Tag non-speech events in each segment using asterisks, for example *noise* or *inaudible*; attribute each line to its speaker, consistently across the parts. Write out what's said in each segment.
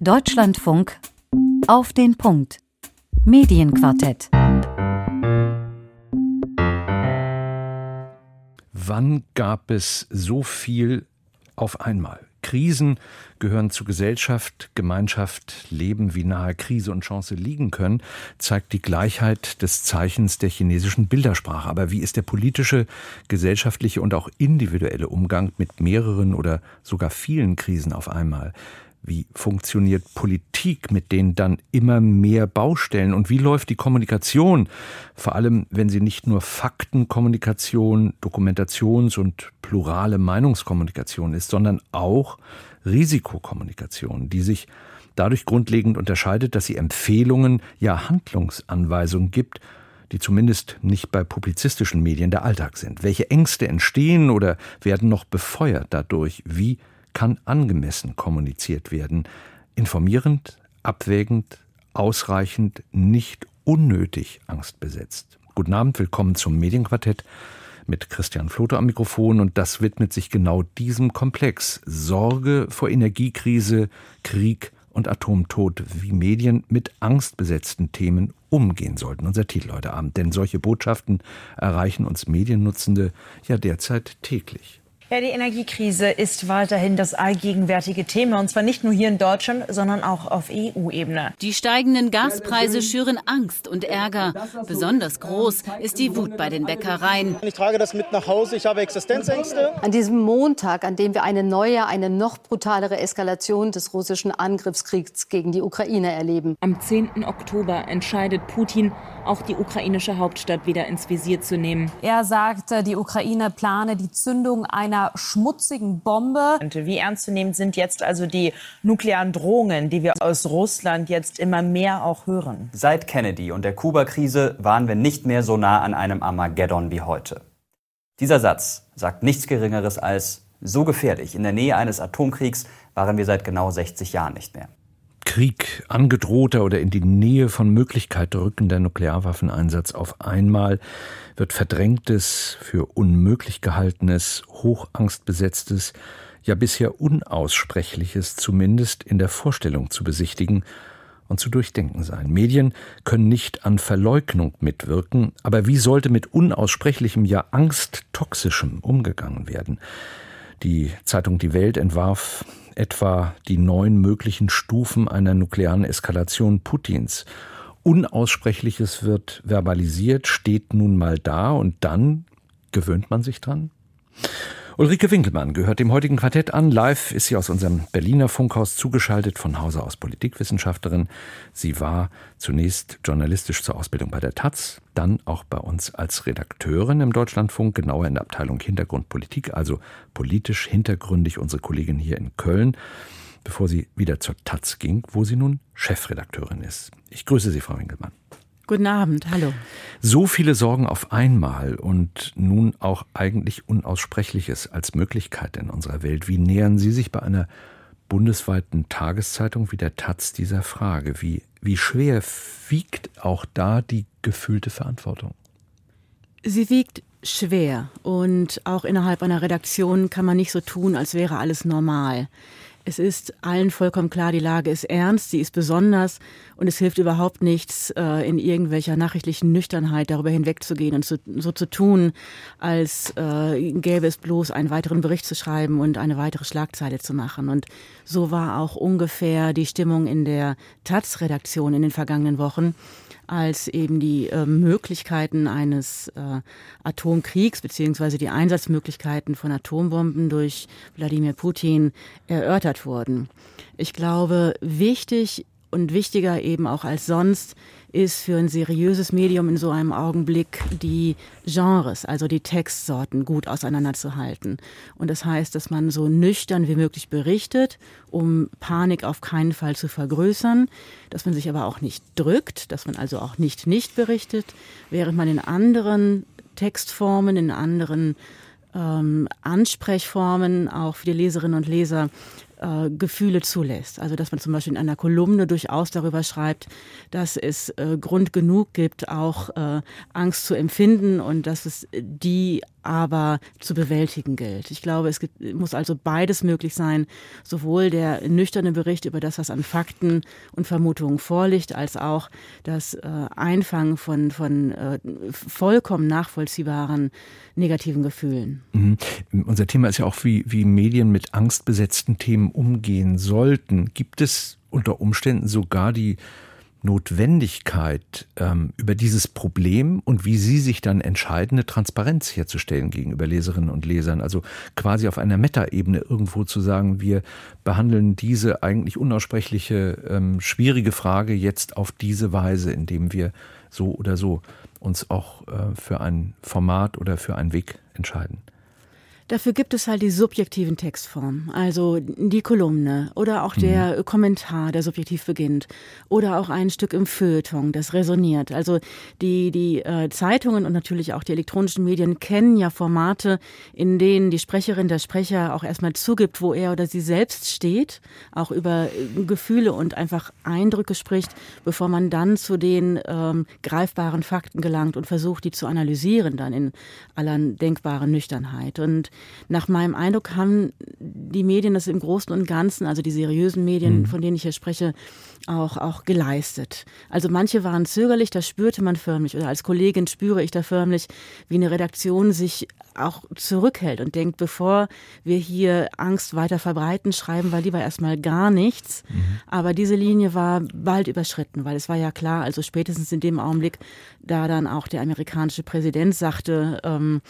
Speaker 1: Deutschlandfunk auf den Punkt. Medienquartett.
Speaker 2: Wann gab es so viel auf einmal? Krisen gehören zu Gesellschaft, Gemeinschaft, Leben, wie nahe Krise und Chance liegen können, zeigt die Gleichheit des Zeichens der chinesischen Bildersprache. Aber wie ist der politische, gesellschaftliche und auch individuelle Umgang mit mehreren oder sogar vielen Krisen auf einmal? Wie funktioniert Politik mit den dann immer mehr Baustellen? Und wie läuft die Kommunikation? Vor allem, wenn sie nicht nur Faktenkommunikation, Dokumentations- und plurale Meinungskommunikation ist, sondern auch Risikokommunikation, die sich dadurch grundlegend unterscheidet, dass sie Empfehlungen, ja Handlungsanweisungen gibt, die zumindest nicht bei publizistischen Medien der Alltag sind. Welche Ängste entstehen oder werden noch befeuert dadurch? Wie kann angemessen kommuniziert werden, informierend, abwägend, ausreichend, nicht unnötig angstbesetzt. Guten Abend, willkommen zum Medienquartett mit Christian Flote am Mikrofon und das widmet sich genau diesem Komplex. Sorge vor Energiekrise, Krieg und Atomtod, wie Medien mit angstbesetzten Themen umgehen sollten. Unser Titel heute Abend, denn solche Botschaften erreichen uns Mediennutzende ja derzeit täglich.
Speaker 3: Ja, die Energiekrise ist weiterhin das allgegenwärtige Thema, und zwar nicht nur hier in Deutschland, sondern auch auf EU-Ebene.
Speaker 4: Die steigenden Gaspreise schüren Angst und Ärger. Besonders groß ist die Wut bei den Bäckereien.
Speaker 5: Ich trage das mit nach Hause, ich habe Existenzängste.
Speaker 6: An diesem Montag, an dem wir eine neue, eine noch brutalere Eskalation des russischen Angriffskriegs gegen die Ukraine erleben.
Speaker 7: Am 10. Oktober entscheidet Putin, auch die ukrainische Hauptstadt wieder ins Visier zu nehmen.
Speaker 8: Er sagte, die Ukraine plane die Zündung einer einer schmutzigen Bombe.
Speaker 3: Wie ernstzunehmend sind jetzt also die nuklearen Drohungen, die wir aus Russland jetzt immer mehr auch hören?
Speaker 9: Seit Kennedy und der Kuba-Krise waren wir nicht mehr so nah an einem Armageddon wie heute. Dieser Satz sagt nichts Geringeres als so gefährlich. In der Nähe eines Atomkriegs waren wir seit genau 60 Jahren nicht mehr.
Speaker 2: Krieg, angedrohter oder in die Nähe von Möglichkeit rückender Nuklearwaffeneinsatz auf einmal wird verdrängtes, für unmöglich gehaltenes, hochangstbesetztes, ja bisher unaussprechliches zumindest in der Vorstellung zu besichtigen und zu durchdenken sein. Medien können nicht an Verleugnung mitwirken, aber wie sollte mit unaussprechlichem, ja angsttoxischem umgegangen werden? Die Zeitung Die Welt entwarf etwa die neun möglichen Stufen einer nuklearen Eskalation Putins. Unaussprechliches wird verbalisiert, steht nun mal da und dann gewöhnt man sich dran? Ulrike Winkelmann gehört dem heutigen Quartett an. Live ist sie aus unserem Berliner Funkhaus zugeschaltet, von Hause aus Politikwissenschaftlerin. Sie war zunächst journalistisch zur Ausbildung bei der Taz, dann auch bei uns als Redakteurin im Deutschlandfunk, genauer in der Abteilung Hintergrundpolitik, also politisch hintergründig unsere Kollegin hier in Köln, bevor sie wieder zur Taz ging, wo sie nun Chefredakteurin ist. Ich grüße Sie, Frau Winkelmann.
Speaker 4: Guten Abend, hallo.
Speaker 2: So viele Sorgen auf einmal und nun auch eigentlich Unaussprechliches als Möglichkeit in unserer Welt. Wie nähern Sie sich bei einer bundesweiten Tageszeitung wie der Taz dieser Frage? Wie, wie schwer wiegt auch da die gefühlte Verantwortung?
Speaker 4: Sie wiegt schwer und auch innerhalb einer Redaktion kann man nicht so tun, als wäre alles normal. Es ist allen vollkommen klar, die Lage ist ernst, sie ist besonders und es hilft überhaupt nichts, äh, in irgendwelcher nachrichtlichen Nüchternheit darüber hinwegzugehen und so, zu tun, als äh, gäbe es bloß einen weiteren Bericht zu schreiben und eine weitere Schlagzeile zu machen. Und so war auch ungefähr die Stimmung in der Taz-Redaktion in den vergangenen Wochen als eben die äh, Möglichkeiten eines äh, Atomkriegs beziehungsweise die Einsatzmöglichkeiten von Atombomben durch Wladimir Putin erörtert wurden. Ich glaube, wichtig und wichtiger eben auch als sonst ist für ein seriöses Medium in so einem Augenblick die Genres, also die Textsorten gut auseinanderzuhalten. Und das heißt, dass man so nüchtern wie möglich berichtet, um Panik auf keinen Fall zu vergrößern, dass man sich aber auch nicht drückt, dass man also auch nicht nicht berichtet, während man in anderen Textformen, in anderen ähm, Ansprechformen auch für die Leserinnen und Leser äh, Gefühle zulässt. Also dass man zum Beispiel in einer Kolumne durchaus darüber schreibt, dass es äh, Grund genug gibt, auch äh, Angst zu empfinden und dass es die aber zu bewältigen gilt. Ich glaube, es gibt, muss also beides möglich sein, sowohl der nüchterne Bericht über das, was an Fakten und Vermutungen vorliegt, als auch das äh, Einfangen von, von äh, vollkommen nachvollziehbaren negativen Gefühlen.
Speaker 2: Mhm. Unser Thema ist ja auch, wie, wie Medien mit angstbesetzten Themen umgehen sollten. Gibt es unter Umständen sogar die Notwendigkeit, ähm, über dieses Problem und wie Sie sich dann entscheiden, eine Transparenz herzustellen gegenüber Leserinnen und Lesern. Also quasi auf einer Metaebene irgendwo zu sagen, wir behandeln diese eigentlich unaussprechliche, ähm, schwierige Frage jetzt auf diese Weise, indem wir so oder so uns auch äh, für ein Format oder für einen Weg entscheiden.
Speaker 4: Dafür gibt es halt die subjektiven Textformen, also die Kolumne oder auch der mhm. Kommentar, der subjektiv beginnt oder auch ein Stück im Feuilleton, das resoniert. Also die, die äh, Zeitungen und natürlich auch die elektronischen Medien kennen ja Formate, in denen die Sprecherin, der Sprecher auch erstmal zugibt, wo er oder sie selbst steht, auch über äh, Gefühle und einfach Eindrücke spricht, bevor man dann zu den ähm, greifbaren Fakten gelangt und versucht, die zu analysieren dann in aller denkbaren Nüchternheit. Und nach meinem Eindruck haben die Medien das im Großen und Ganzen, also die seriösen Medien, mhm. von denen ich hier spreche, auch, auch geleistet. Also manche waren zögerlich, das spürte man förmlich. Oder als Kollegin spüre ich da förmlich, wie eine Redaktion sich auch zurückhält und denkt, bevor wir hier Angst weiter verbreiten, schreiben wir lieber erstmal gar nichts. Mhm. Aber diese Linie war bald überschritten, weil es war ja klar, also spätestens in dem Augenblick, da dann auch der amerikanische Präsident sagte, ähm,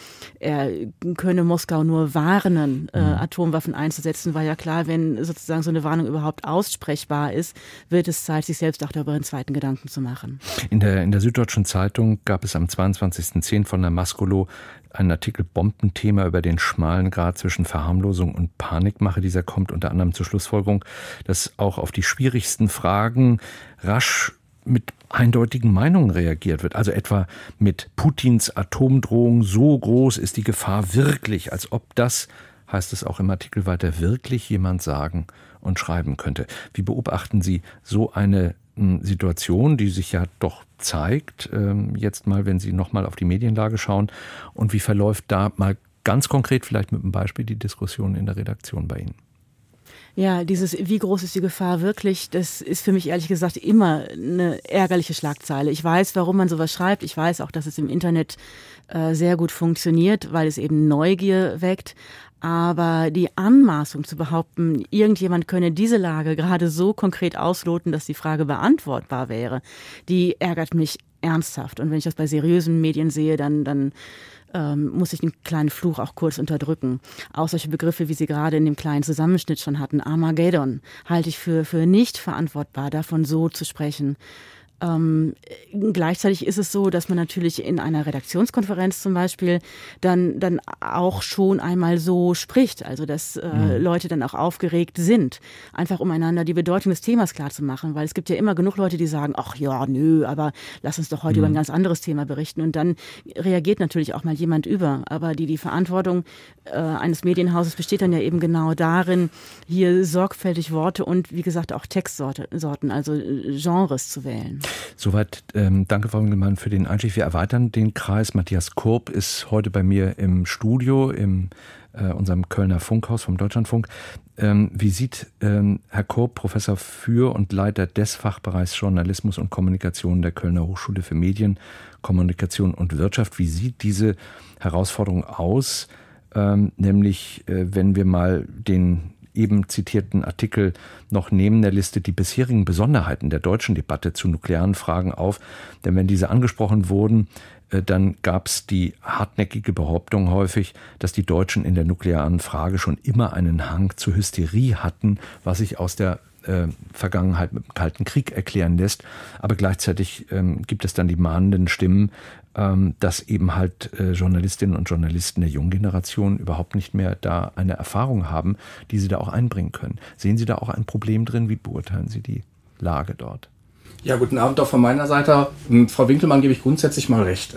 Speaker 4: er könne Moskau nur warnen, äh, mhm. Atomwaffen einzusetzen, war ja klar, wenn sozusagen so eine Warnung überhaupt aussprechbar ist, wird es Zeit, sich selbst auch darüber einen zweiten Gedanken zu machen.
Speaker 2: In der, in der Süddeutschen Zeitung gab es am 22.10. von der Maskolo einen Artikel Bombenthema über den schmalen Grad zwischen Verharmlosung und Panikmache. Dieser kommt unter anderem zur Schlussfolgerung, dass auch auf die schwierigsten Fragen rasch mit eindeutigen Meinungen reagiert wird. Also etwa mit Putins Atomdrohung, so groß ist die Gefahr wirklich, als ob das, heißt es auch im Artikel weiter, wirklich jemand sagen und schreiben könnte. Wie beobachten Sie so eine hm, Situation, die sich ja doch zeigt, ähm, jetzt mal, wenn Sie nochmal auf die Medienlage schauen? Und wie verläuft da mal ganz konkret vielleicht mit einem Beispiel die Diskussion in der Redaktion bei Ihnen?
Speaker 4: Ja, dieses, wie groß ist die Gefahr wirklich, das ist für mich ehrlich gesagt immer eine ärgerliche Schlagzeile. Ich weiß, warum man sowas schreibt. Ich weiß auch, dass es im Internet äh, sehr gut funktioniert, weil es eben Neugier weckt. Aber die Anmaßung zu behaupten, irgendjemand könne diese Lage gerade so konkret ausloten, dass die Frage beantwortbar wäre, die ärgert mich ernsthaft. Und wenn ich das bei seriösen Medien sehe, dann, dann ähm, muss ich den kleinen Fluch auch kurz unterdrücken. Auch solche Begriffe, wie Sie gerade in dem kleinen Zusammenschnitt schon hatten, Armageddon, halte ich für, für nicht verantwortbar, davon so zu sprechen. Ähm, gleichzeitig ist es so, dass man natürlich in einer Redaktionskonferenz zum Beispiel dann, dann auch schon einmal so spricht, also dass äh, mhm. Leute dann auch aufgeregt sind, einfach um einander die Bedeutung des Themas klar zu machen, weil es gibt ja immer genug Leute, die sagen, ach ja, nö, aber lass uns doch heute mhm. über ein ganz anderes Thema berichten und dann reagiert natürlich auch mal jemand über, aber die, die Verantwortung äh, eines Medienhauses besteht dann ja eben genau darin, hier sorgfältig Worte und wie gesagt auch Textsorten, also äh, Genres zu wählen.
Speaker 2: Soweit, ähm, danke Frau Engelmann für den Einstieg. Wir erweitern den Kreis. Matthias Kurb ist heute bei mir im Studio, in äh, unserem Kölner Funkhaus vom Deutschlandfunk. Ähm, wie sieht ähm, Herr Kurb, Professor für und Leiter des Fachbereichs Journalismus und Kommunikation der Kölner Hochschule für Medien, Kommunikation und Wirtschaft, wie sieht diese Herausforderung aus? Ähm, nämlich, äh, wenn wir mal den eben zitierten Artikel noch neben der Liste die bisherigen Besonderheiten der deutschen Debatte zu nuklearen Fragen auf. Denn wenn diese angesprochen wurden, äh, dann gab es die hartnäckige Behauptung häufig, dass die Deutschen in der nuklearen Frage schon immer einen Hang zur Hysterie hatten, was sich aus der äh, Vergangenheit mit dem Kalten Krieg erklären lässt. Aber gleichzeitig ähm, gibt es dann die mahnenden Stimmen, dass eben halt äh, Journalistinnen und Journalisten der jungen Generation überhaupt nicht mehr da eine Erfahrung haben, die sie da auch einbringen können. Sehen Sie da auch ein Problem drin? Wie beurteilen Sie die Lage dort?
Speaker 10: Ja, guten Abend auch von meiner Seite. Ähm, Frau Winkelmann gebe ich grundsätzlich mal recht.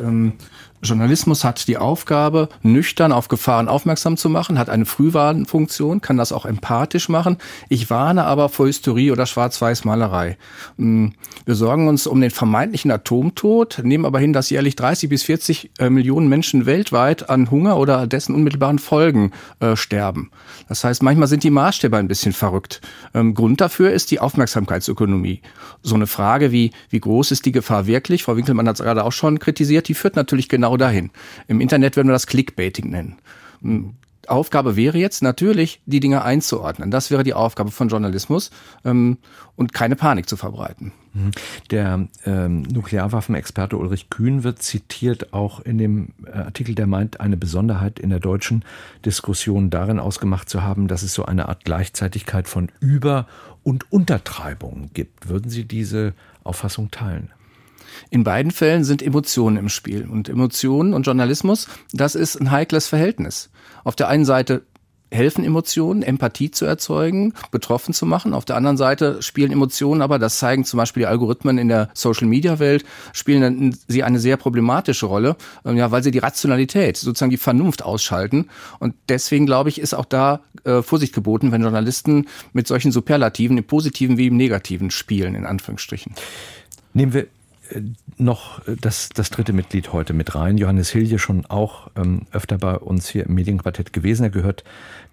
Speaker 10: Journalismus hat die Aufgabe, nüchtern auf Gefahren aufmerksam zu machen, hat eine Frühwarnfunktion, kann das auch empathisch machen. Ich warne aber vor Hysterie oder Schwarz-Weiß-Malerei. Hm, wir sorgen uns um den vermeintlichen Atomtod, nehmen aber hin, dass jährlich 30 bis 40 äh, Millionen Menschen weltweit an Hunger oder dessen unmittelbaren Folgen äh, sterben. Das heißt, manchmal sind die Maßstäbe ein bisschen verrückt. Ähm, Grund dafür ist die Aufmerksamkeitsökonomie. So eine Frage wie, wie groß ist die Gefahr wirklich? Frau Winkelmann hat es gerade auch schon kritisiert, die führt natürlich genau genau dahin. Im Internet würden wir das Clickbaiting nennen. Hm, Aufgabe wäre jetzt natürlich, die Dinge einzuordnen. Das wäre die Aufgabe von Journalismus ähm, und keine Panik zu verbreiten.
Speaker 2: Mhm. Der ähm, Nuklearwaffenexperte Ulrich Kühn wird zitiert auch in dem äh, Artikel, der meint, eine Besonderheit in der deutschen Diskussion darin ausgemacht zu haben, dass es so eine Art Gleichzeitigkeit von Über- und Untertreibungen gibt. Würden Sie diese Auffassung teilen?
Speaker 10: In beiden Fällen sind Emotionen im Spiel. Und Emotionen und Journalismus, das ist ein heikles Verhältnis. Auf der einen Seite helfen Emotionen, Empathie zu erzeugen, betroffen zu machen. Auf der anderen Seite spielen Emotionen aber, das zeigen zum Beispiel die Algorithmen in der Social-Media-Welt, spielen sie eine sehr problematische Rolle, ähm, ja, weil sie die Rationalität, sozusagen die Vernunft ausschalten. Und deswegen, glaube ich, ist auch da äh, Vorsicht geboten, wenn Journalisten mit solchen Superlativen im Positiven wie im Negativen spielen, in Anführungsstrichen.
Speaker 2: Nehmen wir noch das, das dritte Mitglied heute mit rein. Johannes Hilje schon auch ähm, öfter bei uns hier im Medienquartett gewesen. Er gehört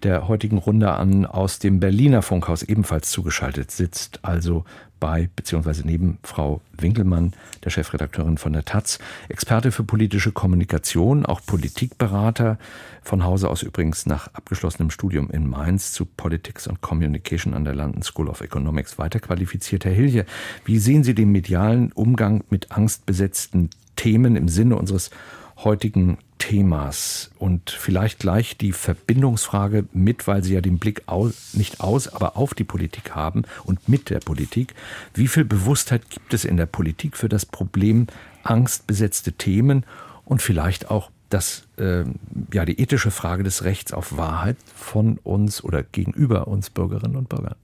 Speaker 2: der heutigen Runde an aus dem Berliner Funkhaus ebenfalls zugeschaltet, sitzt also bei bzw. neben Frau Winkelmann, der Chefredakteurin von der Taz, Experte für politische Kommunikation, auch Politikberater, von Hause aus übrigens nach abgeschlossenem Studium in Mainz zu Politics and Communication an der London School of Economics weiterqualifiziert. Herr Hilje, wie sehen Sie den medialen Umgang mit angstbesetzten Themen im Sinne unseres heutigen Themas und vielleicht gleich die Verbindungsfrage mit, weil Sie ja den Blick aus, nicht aus, aber auf die Politik haben und mit der Politik. Wie viel Bewusstheit gibt es in der Politik für das Problem angstbesetzte Themen und vielleicht auch das, äh, ja, die ethische Frage des Rechts auf Wahrheit von uns oder gegenüber uns Bürgerinnen und Bürgern?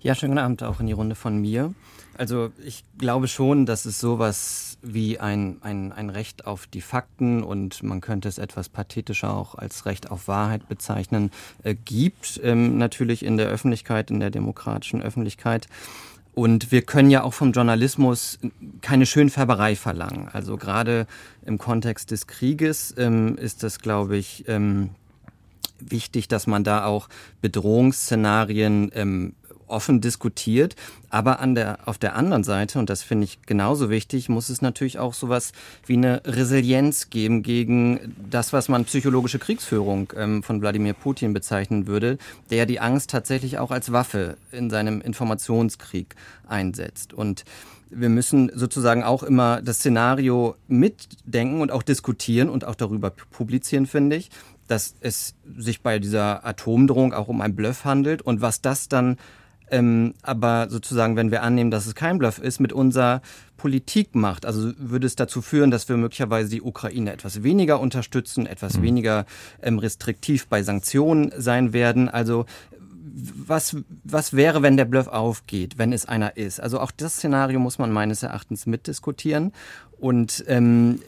Speaker 11: Ja, schönen Abend auch in die Runde von mir. Also ich glaube schon, dass es sowas wie ein, ein, ein Recht auf die Fakten und man könnte es etwas pathetischer auch als Recht auf Wahrheit bezeichnen, äh, gibt. Ähm, natürlich in der Öffentlichkeit, in der demokratischen Öffentlichkeit. Und wir können ja auch vom Journalismus keine Schönfärberei verlangen. Also gerade im Kontext des Krieges ähm, ist das, glaube ich, ähm, wichtig, dass man da auch Bedrohungsszenarien ähm, offen diskutiert. Aber an der, auf der anderen Seite, und das finde ich genauso wichtig, muss es natürlich auch sowas wie eine Resilienz geben gegen das, was man psychologische Kriegsführung ähm, von Wladimir Putin bezeichnen würde, der die Angst tatsächlich auch als Waffe in seinem Informationskrieg einsetzt. Und wir müssen sozusagen auch immer das Szenario mitdenken und auch diskutieren und auch darüber publizieren, finde ich, dass es sich bei dieser Atomdrohung auch um ein Bluff handelt und was das dann ähm, aber sozusagen, wenn wir annehmen, dass es kein Bluff ist, mit unserer Politik macht. Also würde es dazu führen, dass wir möglicherweise die Ukraine etwas weniger unterstützen, etwas mhm. weniger ähm, restriktiv bei Sanktionen sein werden. Also was, was wäre, wenn der Bluff aufgeht, wenn es einer ist? Also auch das Szenario muss man meines Erachtens mitdiskutieren. Und ähm,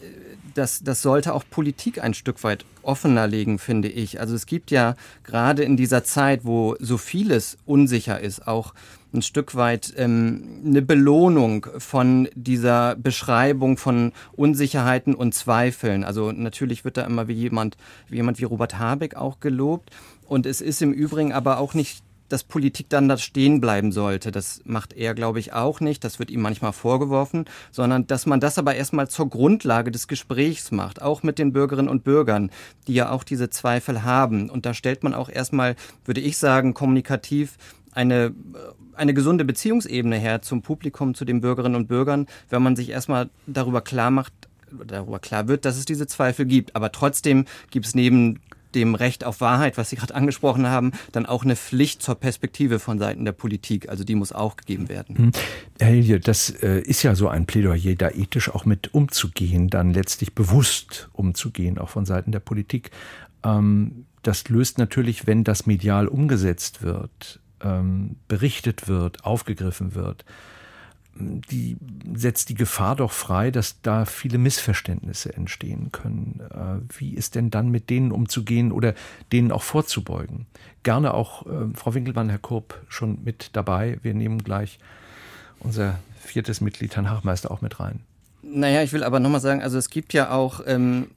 Speaker 11: das, das sollte auch Politik ein Stück weit offener legen, finde ich. Also es gibt ja gerade in dieser Zeit, wo so vieles unsicher ist, auch ein Stück weit ähm, eine Belohnung von dieser Beschreibung von Unsicherheiten und Zweifeln. Also natürlich wird da immer wie jemand, wie jemand wie Robert Habeck auch gelobt. Und es ist im Übrigen aber auch nicht dass Politik dann da stehen bleiben sollte. Das macht er, glaube ich, auch nicht. Das wird ihm manchmal vorgeworfen, sondern dass man das aber erstmal zur Grundlage des Gesprächs macht, auch mit den Bürgerinnen und Bürgern, die ja auch diese Zweifel haben. Und da stellt man auch erstmal, würde ich sagen, kommunikativ eine, eine gesunde Beziehungsebene her zum Publikum, zu den Bürgerinnen und Bürgern, wenn man sich erstmal darüber klar macht, darüber klar wird, dass es diese Zweifel gibt. Aber trotzdem gibt es neben dem Recht auf Wahrheit, was Sie gerade angesprochen haben, dann auch eine Pflicht zur Perspektive von Seiten der Politik. Also die muss auch gegeben werden. Hm.
Speaker 2: Herr Hilje, das äh, ist ja so ein Plädoyer, da ethisch auch mit umzugehen, dann letztlich bewusst umzugehen, auch von Seiten der Politik. Ähm, das löst natürlich, wenn das medial umgesetzt wird, ähm, berichtet wird, aufgegriffen wird, die setzt die Gefahr doch frei, dass da viele Missverständnisse entstehen können. Äh, wie ist denn dann mit denen umzugehen oder denen auch vorzubeugen? Gerne auch äh, Frau Winkelmann, Herr Kurb schon mit dabei. Wir nehmen gleich unser viertes Mitglied, Herrn Hachmeister, auch mit rein.
Speaker 11: Naja, ich will aber nochmal sagen, also es gibt ja auch ähm,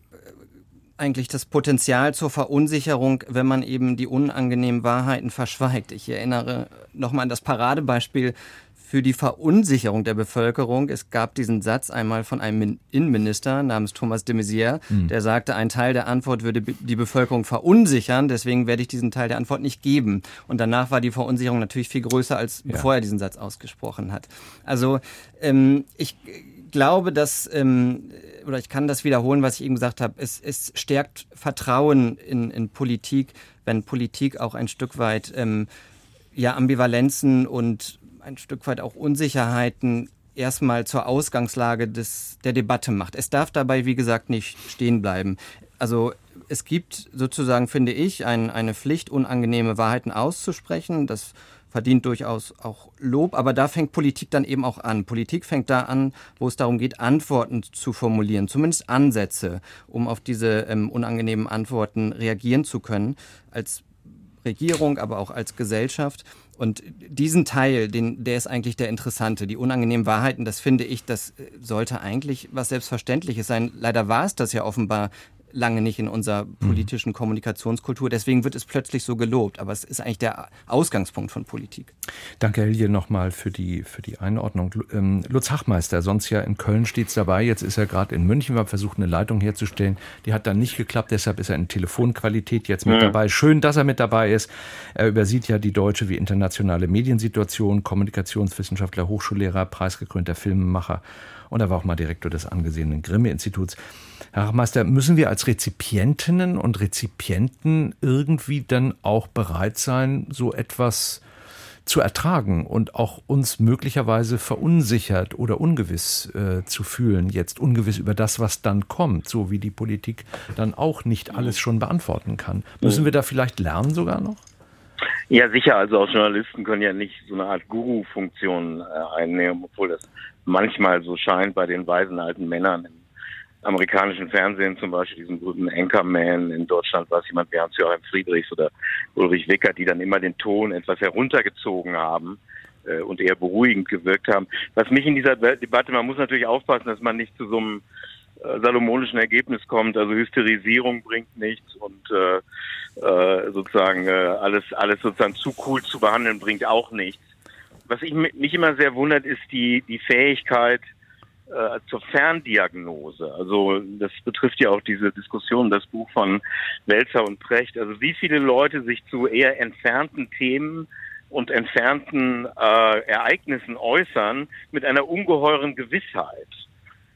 Speaker 11: eigentlich das Potenzial zur Verunsicherung, wenn man eben die unangenehmen Wahrheiten verschweigt. Ich erinnere nochmal an das Paradebeispiel für die Verunsicherung der Bevölkerung. Es gab diesen Satz einmal von einem Innenminister namens Thomas de Maizière, mhm. der sagte, ein Teil der Antwort würde die Bevölkerung verunsichern, deswegen werde ich diesen Teil der Antwort nicht geben. Und danach war die Verunsicherung natürlich viel größer, als ja. bevor er diesen Satz ausgesprochen hat. Also ähm, ich glaube, dass, ähm, oder ich kann das wiederholen, was ich eben gesagt habe, es, es stärkt Vertrauen in, in Politik, wenn Politik auch ein Stück weit ähm, ja, Ambivalenzen und ein Stück weit auch Unsicherheiten erstmal zur Ausgangslage des, der Debatte macht. Es darf dabei, wie gesagt, nicht stehen bleiben. Also es gibt sozusagen, finde ich, ein, eine Pflicht, unangenehme Wahrheiten auszusprechen. Das verdient durchaus auch Lob, aber da fängt Politik dann eben auch an. Politik fängt da an, wo es darum geht, Antworten zu formulieren, zumindest Ansätze, um auf diese ähm, unangenehmen Antworten reagieren zu können. Als Regierung, aber auch als Gesellschaft. Und diesen Teil, den, der ist eigentlich der interessante. Die unangenehmen Wahrheiten, das finde ich, das sollte eigentlich was Selbstverständliches sein. Leider war es das ja offenbar lange nicht in unserer mhm. politischen Kommunikationskultur. Deswegen wird es plötzlich so gelobt. Aber es ist eigentlich der Ausgangspunkt von Politik.
Speaker 2: Danke, Helge, nochmal für die, für die Einordnung. Ähm, Lutz Hachmeister, sonst ja in Köln stets dabei. Jetzt ist er gerade in München, war versucht, eine Leitung herzustellen. Die hat dann nicht geklappt. Deshalb ist er in Telefonqualität jetzt mit ja. dabei. Schön, dass er mit dabei ist. Er übersieht ja die deutsche wie internationale Mediensituation, Kommunikationswissenschaftler, Hochschullehrer, preisgekrönter Filmemacher und er war auch mal Direktor des angesehenen Grimme-Instituts. Herr Meister, müssen wir als Rezipientinnen und Rezipienten irgendwie dann auch bereit sein, so etwas zu ertragen und auch uns möglicherweise verunsichert oder ungewiss äh, zu fühlen, jetzt ungewiss über das, was dann kommt, so wie die Politik dann auch nicht alles schon beantworten kann. Müssen wir da vielleicht lernen sogar noch?
Speaker 12: Ja, sicher. Also auch Journalisten können ja nicht so eine Art Guru-Funktion äh, einnehmen, obwohl das manchmal so scheint bei den weisen alten Männern im amerikanischen Fernsehen, zum Beispiel diesen berühmten Anchorman. In Deutschland war es jemand wie Hans-Joachim Friedrichs oder Ulrich Wickert, die dann immer den Ton etwas heruntergezogen haben äh, und eher beruhigend gewirkt haben. Was mich in dieser Debatte, man muss natürlich aufpassen, dass man nicht zu so einem äh, salomonischen Ergebnis kommt. Also Hysterisierung bringt nichts und äh, äh, sozusagen äh, alles alles sozusagen zu cool zu behandeln bringt auch nichts. Was ich, mich immer sehr wundert, ist die die Fähigkeit äh, zur Ferndiagnose. Also das betrifft ja auch diese Diskussion, das Buch von Welzer und Precht. Also wie viele Leute sich zu eher entfernten Themen und entfernten äh, Ereignissen äußern mit einer ungeheuren Gewissheit.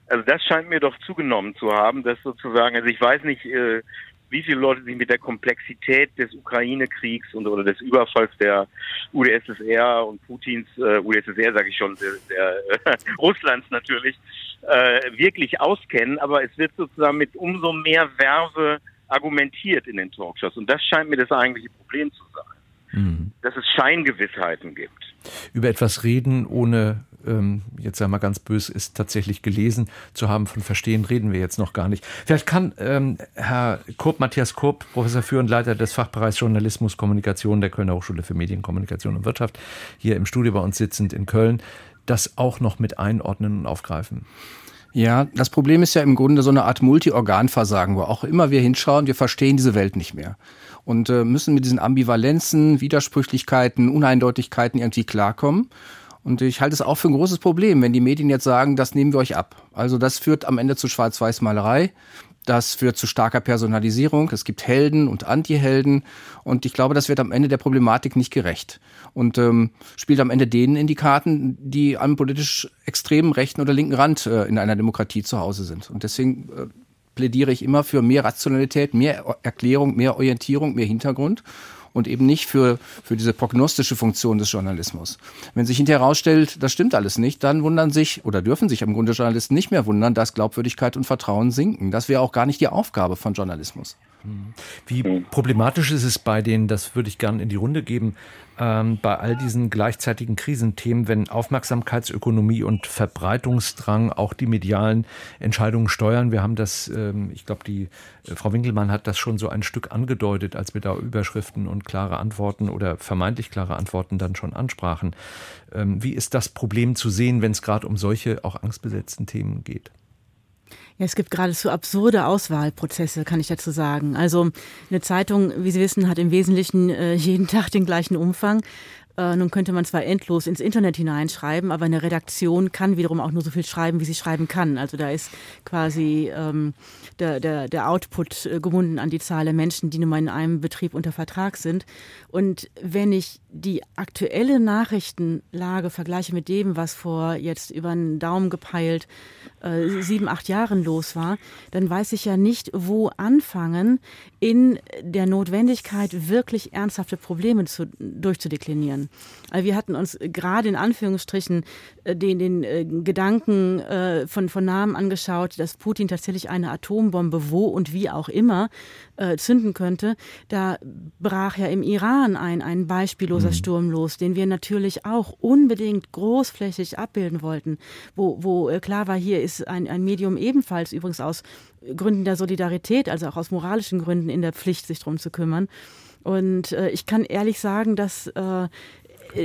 Speaker 12: Also das scheint mir doch zugenommen zu haben, dass sozusagen, also ich weiß nicht, äh, wie viele Leute sich mit der Komplexität des Ukraine-Kriegs und oder des Überfalls der UdSSR und Putins äh, UdSSR sage ich schon, der, der äh, *laughs* Russlands natürlich äh, wirklich auskennen, aber es wird sozusagen mit umso mehr Werbe argumentiert in den Talkshows und das scheint mir das eigentliche Problem zu sein, mhm. dass es Scheingewissheiten gibt.
Speaker 2: Über etwas reden, ohne ähm, jetzt sagen wir ganz böse ist, tatsächlich gelesen zu haben. Von Verstehen reden wir jetzt noch gar nicht. Vielleicht kann ähm, Herr Kurb, Matthias Kurb, Professor für und Leiter des Fachbereichs Journalismus, Kommunikation der Kölner Hochschule für Medien, Kommunikation und Wirtschaft, hier im Studio bei uns sitzend in Köln, das auch noch mit einordnen und aufgreifen.
Speaker 10: Ja, das Problem ist ja im Grunde so eine Art Multi-Organ-Versagen, wo auch immer wir hinschauen, wir verstehen diese Welt nicht mehr und äh, müssen mit diesen Ambivalenzen, Widersprüchlichkeiten, Uneindeutigkeiten irgendwie klarkommen. Und ich halte es auch für ein großes Problem, wenn die Medien jetzt sagen, das nehmen wir euch ab. Also das führt am Ende zu Schwarz-Weiß-Malerei. Das führt zu starker Personalisierung. Es gibt Helden und Anti-Helden. Und ich glaube, das wird am Ende der Problematik nicht gerecht. Und ähm, spielt am Ende denen in die Karten, die am politisch extremen rechten oder linken Rand äh, in einer Demokratie zu Hause sind. Und deswegen äh, plädiere ich immer für mehr Rationalität, mehr Erklärung, mehr Orientierung, mehr Hintergrund und eben nicht für, für diese prognostische Funktion des Journalismus. Wenn sich hinterher herausstellt, das stimmt alles nicht, dann wundern sich oder dürfen sich im Grunde Journalisten nicht mehr wundern, dass Glaubwürdigkeit und Vertrauen sinken. Das wäre auch gar nicht die Aufgabe von Journalismus.
Speaker 2: Wie problematisch ist es bei denen, das würde ich gerne in die Runde geben, ähm, bei all diesen gleichzeitigen Krisenthemen, wenn Aufmerksamkeitsökonomie und Verbreitungsdrang auch die medialen Entscheidungen steuern. Wir haben das, ähm, ich glaube, die äh, Frau Winkelmann hat das schon so ein Stück angedeutet, als wir da Überschriften und klare Antworten oder vermeintlich klare Antworten dann schon ansprachen. Ähm, wie ist das Problem zu sehen, wenn es gerade um solche auch angstbesetzten Themen geht?
Speaker 4: Ja, es gibt geradezu absurde Auswahlprozesse, kann ich dazu sagen. Also eine Zeitung, wie Sie wissen, hat im Wesentlichen äh, jeden *laughs* Tag den gleichen Umfang. Äh, nun könnte man zwar endlos ins Internet hineinschreiben, aber eine Redaktion kann wiederum auch nur so viel schreiben, wie sie schreiben kann. Also da ist quasi ähm, der, der, der Output äh, gebunden an die Zahl der Menschen, die nun mal in einem Betrieb unter Vertrag sind. Und wenn ich die aktuelle Nachrichtenlage vergleiche mit dem, was vor jetzt über einen Daumen gepeilt äh, sieben, acht Jahren los war, dann weiß ich ja nicht, wo anfangen, in der Notwendigkeit wirklich ernsthafte Probleme zu, durchzudeklinieren. Also wir hatten uns gerade in Anführungsstrichen äh, den, den äh, Gedanken von, von Namen angeschaut, dass Putin tatsächlich eine Atombombe wo und wie auch immer zünden könnte. Da brach ja im Iran ein, ein beispielloser mhm. Sturm los, den wir natürlich auch unbedingt großflächig abbilden wollten, wo, wo klar war, hier ist ein, ein Medium ebenfalls übrigens aus Gründen der Solidarität, also auch aus moralischen Gründen in der Pflicht, sich darum zu kümmern. Und äh, ich kann ehrlich sagen, dass äh,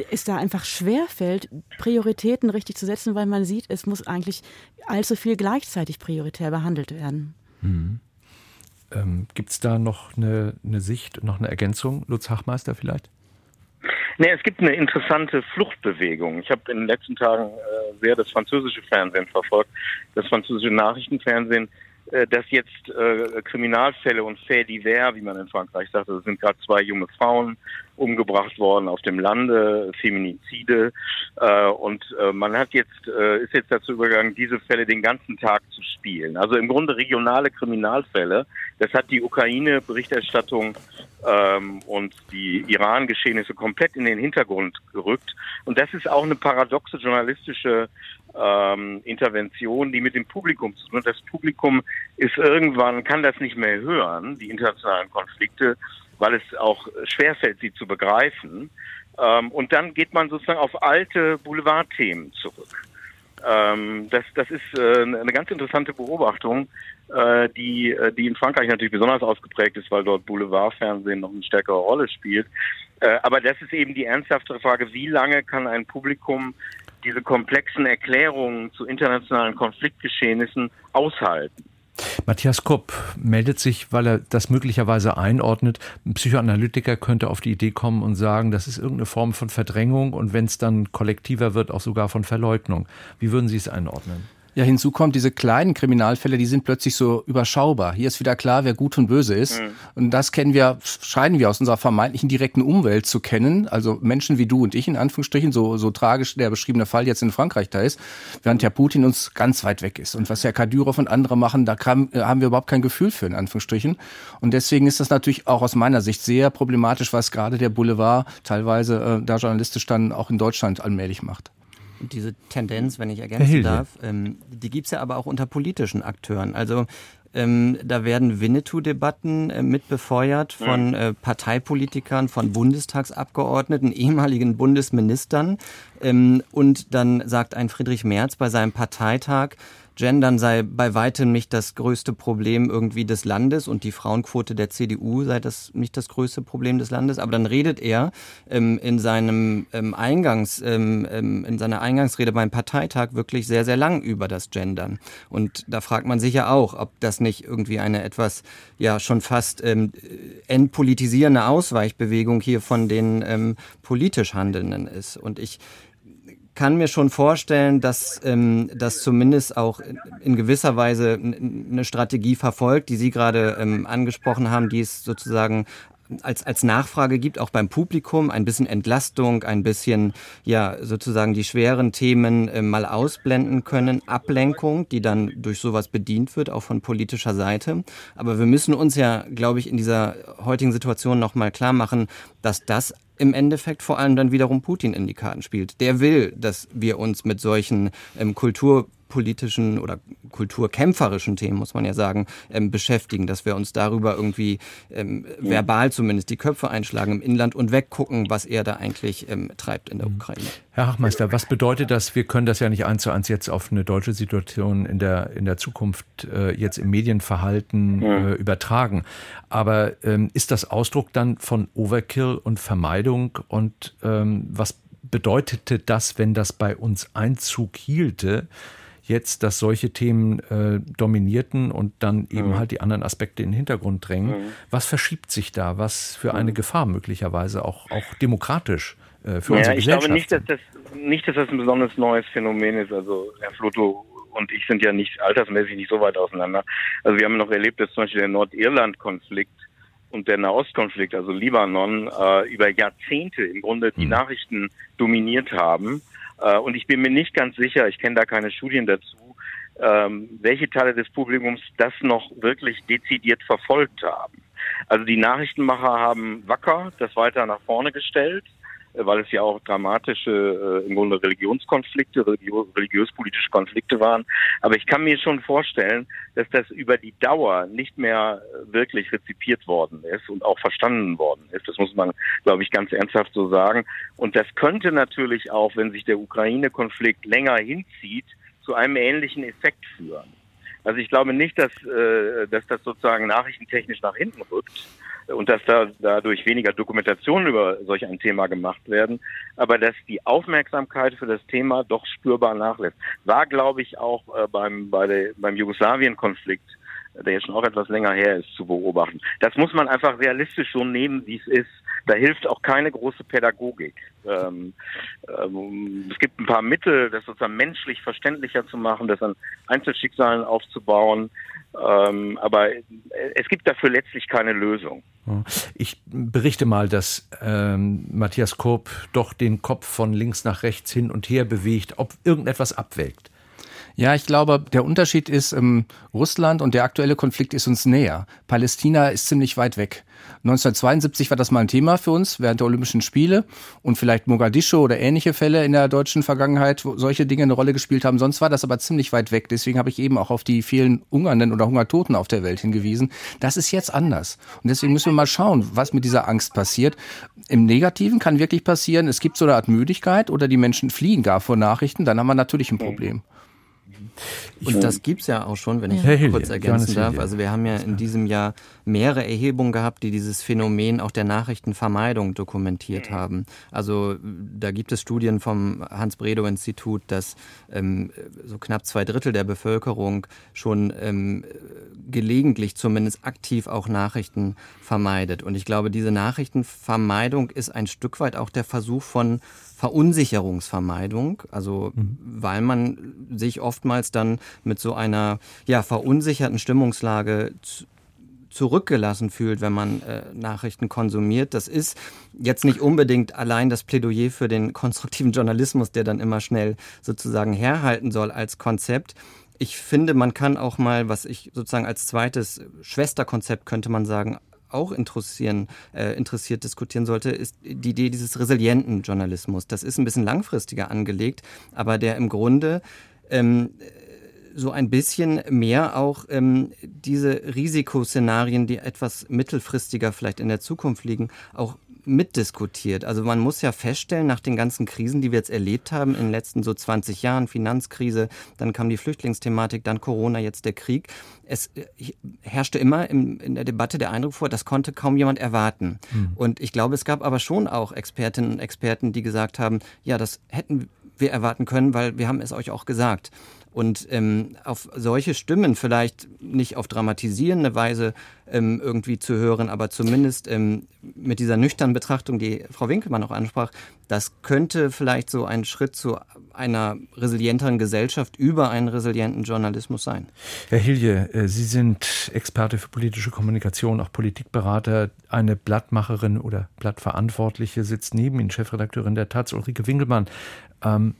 Speaker 4: es da einfach schwerfällt, Prioritäten richtig zu setzen, weil man sieht, es muss eigentlich allzu viel gleichzeitig prioritär behandelt werden. Mhm.
Speaker 2: Ähm, Gibt es da noch eine, eine Sicht, noch eine Ergänzung, Lutz Hachmeister vielleicht?
Speaker 12: Nee, es gibt eine interessante Fluchtbewegung. Ich habe in den letzten Tagen äh, sehr das französische Fernsehen verfolgt, das französische Nachrichtenfernsehen, dass jetzt äh, Kriminalfälle und Faits divers, wie man in Frankreich sagt, es sind gerade zwei junge Frauen umgebracht worden auf dem Lande, Feminizide. Äh, und äh, man hat jetzt, äh, ist jetzt dazu übergegangen, diese Fälle den ganzen Tag zu spielen. Also im Grunde regionale Kriminalfälle. Das hat die Ukraine-Berichterstattung ähm, und die Iran-Geschehnisse komplett in den Hintergrund gerückt. Und das ist auch eine paradoxe journalistische ähm, Intervention, die mit dem Publikum zu tun hat. Das Publikum ist irgendwann, kann das nicht mehr hören, die internationalen Konflikte, weil es auch schwerfällt, sie zu begreifen. Ähm, und dann geht man sozusagen auf alte Boulevardthemen zurück. Ähm, das, das ist äh, eine ganz interessante Beobachtung, äh, die, äh, die in Frankreich natürlich besonders ausgeprägt ist, weil dort Boulevardfernsehen noch eine stärkere Rolle spielt. Äh, aber das ist eben die ernsthaftere Frage, wie lange kann ein Publikum diese komplexen Erklärungen zu internationalen Konfliktgeschehnissen aushalten?
Speaker 2: Matthias Kopp meldet sich, weil er das möglicherweise einordnet. Ein Psychoanalytiker könnte auf die Idee kommen und sagen, das ist irgendeine Form von Verdrängung und wenn es dann kollektiver wird, auch sogar von Verleugnung. Wie würden Sie es einordnen?
Speaker 10: Ja, hinzu kommt, diese kleinen Kriminalfälle, die sind plötzlich so überschaubar. Hier ist wieder klar, wer gut und böse ist. Mhm. Und das kennen wir, scheinen wir aus unserer vermeintlichen direkten Umwelt zu kennen. Also Menschen wie du und ich in Anführungsstrichen, so, so tragisch der beschriebene Fall jetzt in Frankreich da ist, während Herr Putin uns ganz weit weg ist. Und was Herr Kadyrov und andere machen, da kam, haben wir überhaupt kein Gefühl für, in Anführungsstrichen. Und deswegen ist das natürlich auch aus meiner Sicht sehr problematisch, was gerade der Boulevard teilweise äh, da journalistisch dann auch in Deutschland allmählich macht
Speaker 11: diese Tendenz, wenn ich ergänzen darf, ähm, die gibt's ja aber auch unter politischen Akteuren. Also ähm, da werden Winnetou-Debatten äh, mit befeuert von äh, Parteipolitikern, von Bundestagsabgeordneten, ehemaligen Bundesministern. Ähm, und dann sagt ein Friedrich Merz bei seinem Parteitag, Gendern sei bei weitem nicht das größte Problem irgendwie des Landes und die Frauenquote der CDU sei das nicht das größte Problem des Landes. Aber dann redet er ähm, in seinem ähm, Eingangs, ähm, ähm in seiner Eingangsrede beim Parteitag wirklich sehr, sehr lang über das Gendern. Und da fragt man sich ja auch, ob das nicht irgendwie eine etwas, ja, schon fast ähm, entpolitisierende Ausweichbewegung hier von den ähm, politisch Handelnden ist. Und ich kann mir schon vorstellen, dass ähm, das zumindest auch in gewisser Weise eine Strategie verfolgt, die Sie gerade ähm, angesprochen haben, die es sozusagen als, als Nachfrage gibt, auch beim Publikum, ein bisschen Entlastung, ein bisschen, ja, sozusagen die schweren Themen äh, mal ausblenden können, Ablenkung, die dann durch sowas bedient wird, auch von politischer Seite. Aber wir müssen uns ja, glaube ich, in dieser heutigen Situation nochmal klar machen, dass das im Endeffekt vor allem dann wiederum Putin in die Karten spielt. Der will, dass wir uns mit solchen ähm, Kultur kulturpolitischen oder kulturkämpferischen Themen, muss man ja sagen, ähm, beschäftigen, dass wir uns darüber irgendwie ähm, verbal zumindest die Köpfe einschlagen im Inland und weggucken, was er da eigentlich ähm, treibt in der mhm. Ukraine.
Speaker 2: Herr Hachmeister, was bedeutet das? Wir können das ja nicht eins zu eins jetzt auf eine deutsche Situation in der, in der Zukunft äh, jetzt im Medienverhalten äh, übertragen. Aber ähm, ist das Ausdruck dann von Overkill und Vermeidung? Und ähm, was bedeutete das, wenn das bei uns Einzug hielte? Jetzt, dass solche Themen äh, dominierten und dann eben mhm. halt die anderen Aspekte in den Hintergrund drängen. Mhm. Was verschiebt sich da? Was für eine mhm. Gefahr möglicherweise auch, auch demokratisch äh, für ja, unsere Gesellschaft?
Speaker 12: Ich glaube nicht, dass das nicht, dass das ein besonders neues Phänomen ist. Also Herr Floto und ich sind ja nicht altersmäßig nicht so weit auseinander. Also wir haben noch erlebt, dass zum Beispiel der Nordirland-Konflikt und der Nahostkonflikt, also Libanon, äh, über Jahrzehnte im Grunde die mhm. Nachrichten dominiert haben. Äh, und ich bin mir nicht ganz sicher, ich kenne da keine Studien dazu, ähm, welche Teile des Publikums das noch wirklich dezidiert verfolgt haben. Also die Nachrichtenmacher haben wacker das weiter nach vorne gestellt weil es ja auch dramatische, äh, im Grunde Religionskonflikte, religiös-politische Konflikte waren. Aber ich kann mir schon vorstellen, dass das über die Dauer nicht mehr wirklich rezipiert worden ist und auch verstanden worden ist. Das muss man, glaube ich, ganz ernsthaft so sagen. Und das könnte natürlich auch, wenn sich der Ukraine-Konflikt länger hinzieht, zu einem ähnlichen Effekt führen. Also ich glaube nicht, dass, äh, dass das sozusagen nachrichtentechnisch nach hinten rückt, und dass da dadurch weniger Dokumentationen über solch ein Thema gemacht werden, aber dass die Aufmerksamkeit für das Thema doch spürbar nachlässt. War, glaube ich, auch äh, beim, bei der, beim Jugoslawien-Konflikt der jetzt schon auch etwas länger her ist, zu beobachten. Das muss man einfach realistisch so nehmen, wie es ist. Da hilft auch keine große Pädagogik. Ähm, ähm, es gibt ein paar Mittel, das sozusagen menschlich verständlicher zu machen, das an Einzelschicksalen aufzubauen. Ähm, aber es gibt dafür letztlich keine Lösung.
Speaker 2: Ich berichte mal, dass ähm, Matthias Korb doch den Kopf von links nach rechts hin und her bewegt, ob irgendetwas abwägt.
Speaker 10: Ja, ich glaube, der Unterschied ist, ähm, Russland und der aktuelle Konflikt ist uns näher. Palästina ist ziemlich weit weg. 1972 war das mal ein Thema für uns während der Olympischen Spiele und vielleicht Mogadischu oder ähnliche Fälle in der deutschen Vergangenheit, wo solche Dinge eine Rolle gespielt haben. Sonst war das aber ziemlich weit weg. Deswegen habe ich eben auch auf die vielen Hungernden oder Hungertoten auf der Welt hingewiesen. Das ist jetzt anders. Und deswegen müssen wir mal schauen, was mit dieser Angst passiert. Im Negativen kann wirklich passieren, es gibt so eine Art Müdigkeit oder die Menschen fliehen gar vor Nachrichten. Dann haben wir natürlich ein Problem.
Speaker 11: Und das gibt es ja auch schon, wenn ich ja. kurz ergänzen darf. Also wir haben ja in diesem Jahr mehrere Erhebungen gehabt, die dieses Phänomen auch der Nachrichtenvermeidung dokumentiert mhm. haben. Also da gibt es Studien vom Hans-Bredow-Institut, dass ähm, so knapp zwei Drittel der Bevölkerung schon ähm, gelegentlich zumindest aktiv auch Nachrichten vermeidet. Und ich glaube, diese Nachrichtenvermeidung ist ein Stück weit auch der Versuch von Verunsicherungsvermeidung, also mhm. weil man sich oftmals dann mit so einer ja verunsicherten Stimmungslage zurückgelassen fühlt, wenn man äh, Nachrichten konsumiert. Das ist jetzt nicht unbedingt allein das Plädoyer für den konstruktiven Journalismus, der dann immer schnell sozusagen herhalten soll als Konzept. Ich finde, man kann auch mal, was ich sozusagen als zweites Schwesterkonzept könnte man sagen, auch interessieren, äh, interessiert diskutieren sollte, ist die Idee dieses resilienten Journalismus. Das ist ein bisschen langfristiger angelegt, aber der im Grunde ähm, so ein bisschen mehr auch ähm, diese Risikoszenarien, die etwas mittelfristiger vielleicht in der Zukunft liegen, auch mitdiskutiert. Also man muss ja feststellen, nach den ganzen Krisen, die wir jetzt erlebt haben in den letzten so 20 Jahren, Finanzkrise, dann kam die Flüchtlingsthematik, dann Corona, jetzt der Krieg. Es äh, herrschte immer im, in der Debatte der Eindruck vor, das konnte kaum jemand erwarten. Mhm. Und ich glaube, es gab aber schon auch Expertinnen und Experten, die gesagt haben, ja, das hätten wir erwarten können, weil wir haben es euch auch gesagt. Und ähm, auf solche Stimmen vielleicht nicht auf dramatisierende Weise ähm, irgendwie zu hören, aber zumindest ähm, mit dieser nüchternen Betrachtung, die Frau Winkelmann auch ansprach, das könnte vielleicht so ein Schritt zu einer resilienteren Gesellschaft über einen resilienten Journalismus sein.
Speaker 2: Herr Hilje, äh, Sie sind Experte für politische Kommunikation, auch Politikberater. Eine Blattmacherin oder Blattverantwortliche sitzt neben Ihnen, Chefredakteurin der Taz, Ulrike Winkelmann. Ähm,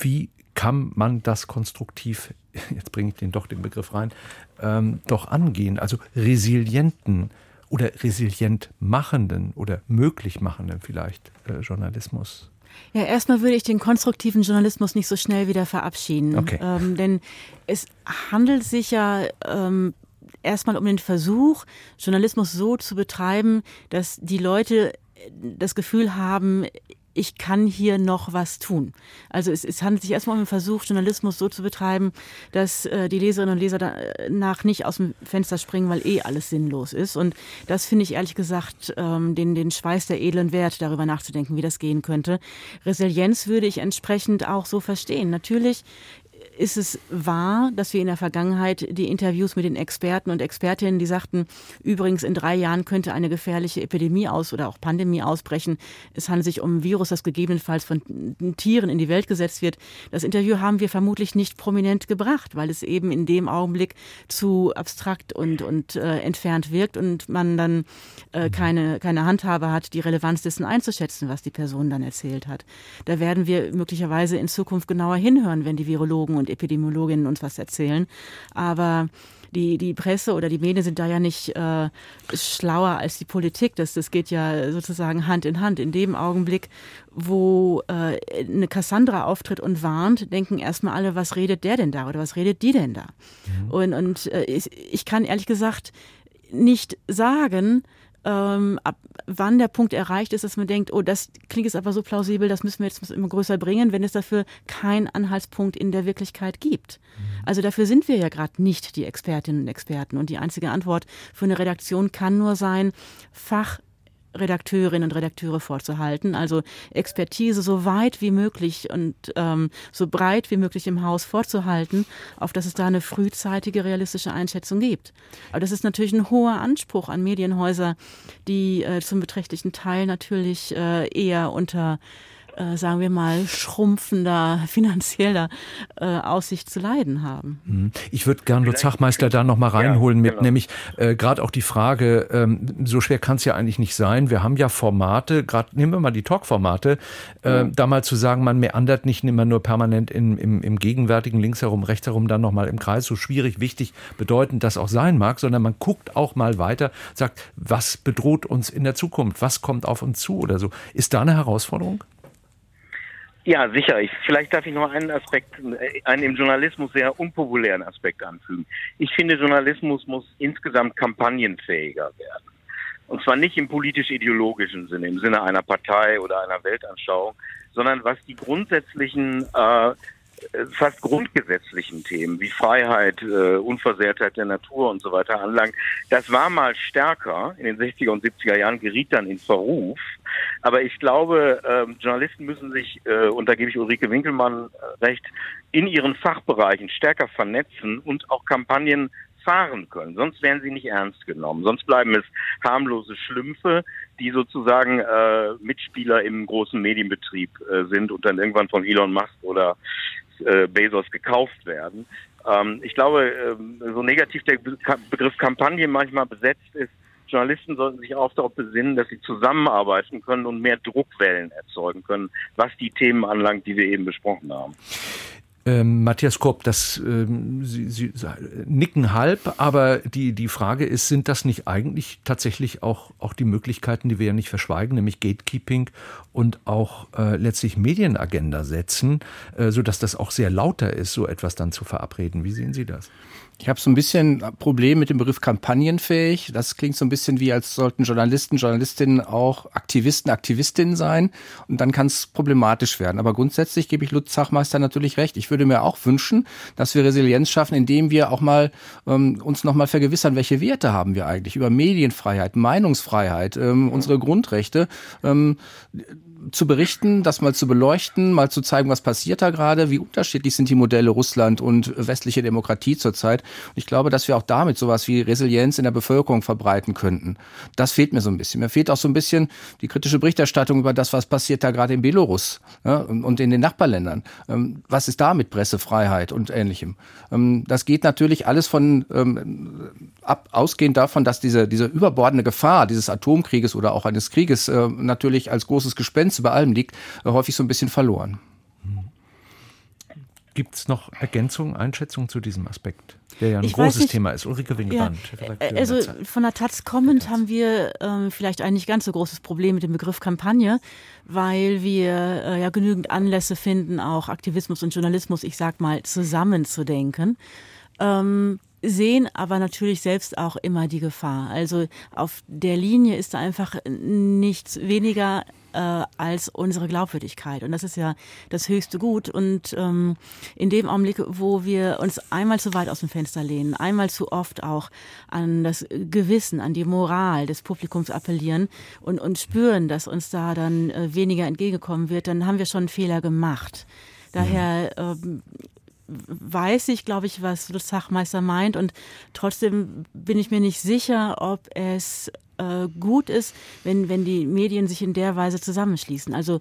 Speaker 2: wie kann man das konstruktiv, *laughs* jetzt bringe ich den doch den Begriff rein, ähm, doch angehen. Also resilienten oder resilient machenden oder möglich machenden vielleicht äh, Journalismus
Speaker 4: Ja, erstmal würde ich den konstruktiven Journalismus nicht so schnell wieder verabschieden.
Speaker 2: Okay.
Speaker 4: Ähm, denn es handelt sich ja ähm, erstmal um den Versuch, Journalismus so zu betreiben, dass die Leute das Gefühl haben, ich kann hier noch was tun. Also es, es handelt sich erstmal um den Versuch, Journalismus so zu betreiben, dass äh, die Leserinnen und Leser danach nicht aus dem Fenster springen, weil eh alles sinnlos ist. Und das finde ich ehrlich gesagt ähm, den, den Schweiß der edlen Wert, darüber nachzudenken, wie das gehen könnte. Resilienz würde ich entsprechend auch so verstehen. Natürlich ist es wahr, dass wir in der Vergangenheit die Interviews mit den Experten und Expertinnen, die sagten, übrigens in drei Jahren könnte eine gefährliche Epidemie aus oder auch Pandemie ausbrechen. Es handelt sich um ein Virus, das gegebenenfalls von Tieren in die Welt gesetzt wird. Das Interview haben wir vermutlich nicht prominent gebracht, weil es eben in dem Augenblick zu abstrakt und, und äh, entfernt wirkt und man dann äh, keine, keine Handhabe hat, die Relevanz dessen einzuschätzen, was die Person dann erzählt hat. Da werden wir möglicherweise in Zukunft genauer hinhören, wenn die Virologen und Epidemiologinnen uns was erzählen. Aber die, die Presse oder die Medien sind da ja nicht äh, schlauer als die Politik. Das, das geht ja sozusagen Hand in Hand. In dem Augenblick, wo äh, eine Cassandra auftritt und warnt, denken erstmal alle, was redet der denn da oder was redet die denn da? Mhm. Und, und äh, ich, ich kann ehrlich gesagt nicht sagen, ähm, ab wann der Punkt erreicht ist, dass man denkt, oh, das klingt jetzt aber so plausibel, das müssen wir jetzt immer größer bringen, wenn es dafür keinen Anhaltspunkt in der Wirklichkeit gibt. Mhm. Also dafür sind wir ja gerade nicht die Expertinnen und Experten. Und die einzige Antwort für eine Redaktion kann nur sein, Fach Redakteurinnen und Redakteure vorzuhalten. Also Expertise so weit wie möglich und ähm, so breit wie möglich im Haus vorzuhalten, auf dass es da eine frühzeitige realistische Einschätzung gibt. Aber das ist natürlich ein hoher Anspruch an Medienhäuser, die äh, zum beträchtlichen Teil natürlich äh, eher unter äh, sagen wir mal, schrumpfender *laughs* finanzieller äh, Aussicht zu leiden haben.
Speaker 2: Mhm. Ich würde gerne Lutz Zachmeister da noch mal reinholen ja, mit, genau. nämlich äh, gerade auch die Frage, ähm, so schwer kann es ja eigentlich nicht sein. Wir haben ja Formate, gerade nehmen wir mal die Talk-Formate, äh, ja. da mal zu sagen, man meandert nicht immer nur permanent in, im, im gegenwärtigen links herum, rechts herum, dann noch mal im Kreis, so schwierig, wichtig, bedeutend das auch sein mag, sondern man guckt auch mal weiter, sagt, was bedroht uns in der Zukunft, was kommt auf uns zu oder so. Ist da eine Herausforderung?
Speaker 12: Ja, sicher. Ich, vielleicht darf ich noch einen Aspekt, einen im Journalismus sehr unpopulären Aspekt anfügen. Ich finde, Journalismus muss insgesamt kampagnenfähiger werden. Und zwar nicht im politisch-ideologischen Sinne, im Sinne einer Partei oder einer Weltanschauung, sondern was die grundsätzlichen äh, äh, fast grundgesetzlichen Themen wie Freiheit, äh, Unversehrtheit der Natur und so weiter anlangt, das war mal stärker in den 60er und 70er Jahren, geriet dann in Verruf. Aber ich glaube, äh, Journalisten müssen sich, äh, und da gebe ich Ulrike Winkelmann äh, recht, in ihren Fachbereichen stärker vernetzen und auch Kampagnen fahren können. Sonst werden sie nicht ernst genommen. Sonst bleiben es harmlose Schlümpfe, die sozusagen äh, Mitspieler im großen Medienbetrieb äh, sind und dann irgendwann von Elon Musk oder äh, Bezos gekauft werden. Ähm, ich glaube, äh, so negativ der Begriff Kampagne manchmal besetzt ist, Journalisten sollten sich auch darauf besinnen, dass sie zusammenarbeiten können und mehr Druckwellen erzeugen können, was die Themen anlangt, die wir eben besprochen haben.
Speaker 2: Ähm, Matthias Kopp, das ähm, Sie, Sie nicken halb, aber die, die Frage ist, sind das nicht eigentlich tatsächlich auch, auch die Möglichkeiten, die wir ja nicht verschweigen, nämlich Gatekeeping und auch äh, letztlich Medienagenda setzen, äh, sodass das auch sehr lauter ist, so etwas dann zu verabreden. Wie sehen Sie das?
Speaker 10: Ich habe so ein bisschen Problem mit dem Begriff kampagnenfähig. Das klingt so ein bisschen wie, als sollten Journalisten, Journalistinnen auch Aktivisten, Aktivistinnen sein. Und dann kann es problematisch werden. Aber grundsätzlich gebe ich Lutz Zachmeister natürlich recht. Ich würde mir auch wünschen, dass wir Resilienz schaffen, indem wir auch mal ähm, uns nochmal vergewissern, welche Werte haben wir eigentlich über Medienfreiheit, Meinungsfreiheit, ähm, unsere Grundrechte. Ähm, zu berichten, das mal zu beleuchten, mal zu zeigen, was passiert da gerade, wie unterschiedlich sind die Modelle Russland und westliche Demokratie zurzeit. Und ich glaube, dass wir auch damit sowas wie Resilienz in der Bevölkerung verbreiten könnten. Das fehlt mir so ein bisschen. Mir fehlt auch so ein bisschen die kritische Berichterstattung über das, was passiert da gerade in Belarus ja, und in den Nachbarländern. Ähm, was ist da mit Pressefreiheit und Ähnlichem? Ähm, das geht natürlich alles von ähm, ab, ausgehend davon, dass diese, diese überbordende Gefahr dieses Atomkrieges oder auch eines Krieges äh, natürlich als großes Gespenst über allem liegt, äh, häufig so ein bisschen verloren.
Speaker 2: Gibt es noch Ergänzungen, Einschätzungen zu diesem Aspekt? der ja ein ich großes Thema ist. Ulrike Wingeband.
Speaker 4: Ja, also von der Taz kommend haben wir ähm, vielleicht ein nicht ganz so großes Problem mit dem Begriff Kampagne, weil wir äh, ja genügend Anlässe finden, auch Aktivismus und Journalismus, ich sag mal, zusammenzudenken. Ähm, sehen aber natürlich selbst auch immer die Gefahr. Also auf der Linie ist da einfach nichts weniger äh, als unsere Glaubwürdigkeit. Und das ist ja das höchste Gut. Und ähm, in dem Augenblick, wo wir uns einmal zu weit aus dem Fenster lehnen, einmal zu oft auch an das Gewissen, an die Moral des Publikums appellieren und, und spüren, dass uns da dann äh, weniger entgegenkommen wird, dann haben wir schon einen Fehler gemacht. Daher ähm, weiß ich, glaube ich, was Lutz Sachmeister meint und trotzdem bin ich mir nicht sicher, ob es äh, gut ist, wenn, wenn die Medien sich in der Weise zusammenschließen. Also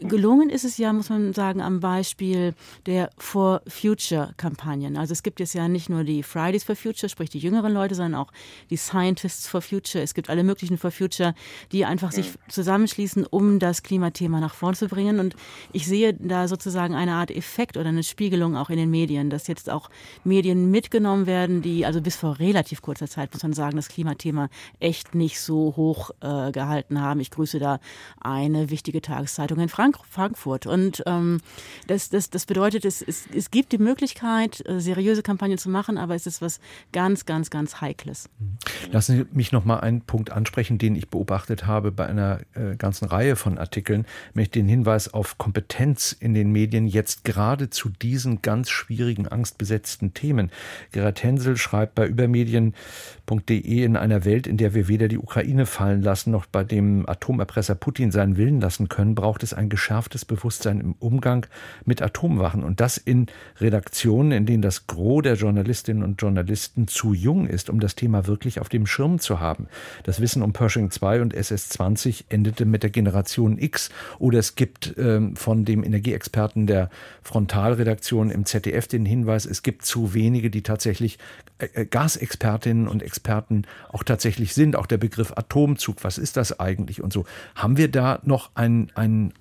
Speaker 4: Gelungen ist es ja, muss man sagen, am Beispiel der For Future Kampagnen. Also es gibt jetzt ja nicht nur die Fridays for Future, sprich die jüngeren Leute, sondern auch die Scientists for Future. Es gibt alle möglichen For Future, die einfach sich zusammenschließen, um das Klimathema nach vorn zu bringen. Und ich sehe da sozusagen eine Art Effekt oder eine Spiegelung auch in den Medien, dass jetzt auch Medien mitgenommen werden, die also bis vor relativ kurzer Zeit, muss man sagen, das Klimathema echt nicht so hoch äh, gehalten haben. Ich grüße da eine wichtige Tageszeitung in Frankreich Frank Frankfurt. Und ähm, das, das, das bedeutet, es, es, es gibt die Möglichkeit, äh, seriöse Kampagnen zu machen, aber es ist was ganz, ganz, ganz Heikles.
Speaker 2: Mhm. Lassen Sie mich noch mal einen Punkt ansprechen, den ich beobachtet habe bei einer äh, ganzen Reihe von Artikeln, nämlich den Hinweis auf Kompetenz in den Medien jetzt gerade zu diesen ganz schwierigen, angstbesetzten Themen. Gerhard Hensel schreibt bei übermedien.de in einer Welt, in der wir weder die Ukraine fallen lassen, noch bei dem Atomerpresser Putin seinen Willen lassen können, braucht es ein geschärftes Bewusstsein im Umgang mit Atomwaffen. Und das in Redaktionen, in denen das Gros der Journalistinnen und Journalisten zu jung ist, um das Thema wirklich auf dem Schirm zu haben. Das Wissen um Pershing 2 und SS-20 endete mit der Generation X. Oder es gibt ähm, von dem Energieexperten der Frontalredaktion im ZDF den Hinweis, es gibt zu wenige, die tatsächlich äh, äh, Gasexpertinnen und Experten auch tatsächlich sind. Auch der Begriff Atomzug, was ist das eigentlich und so. Haben wir da noch einen, einen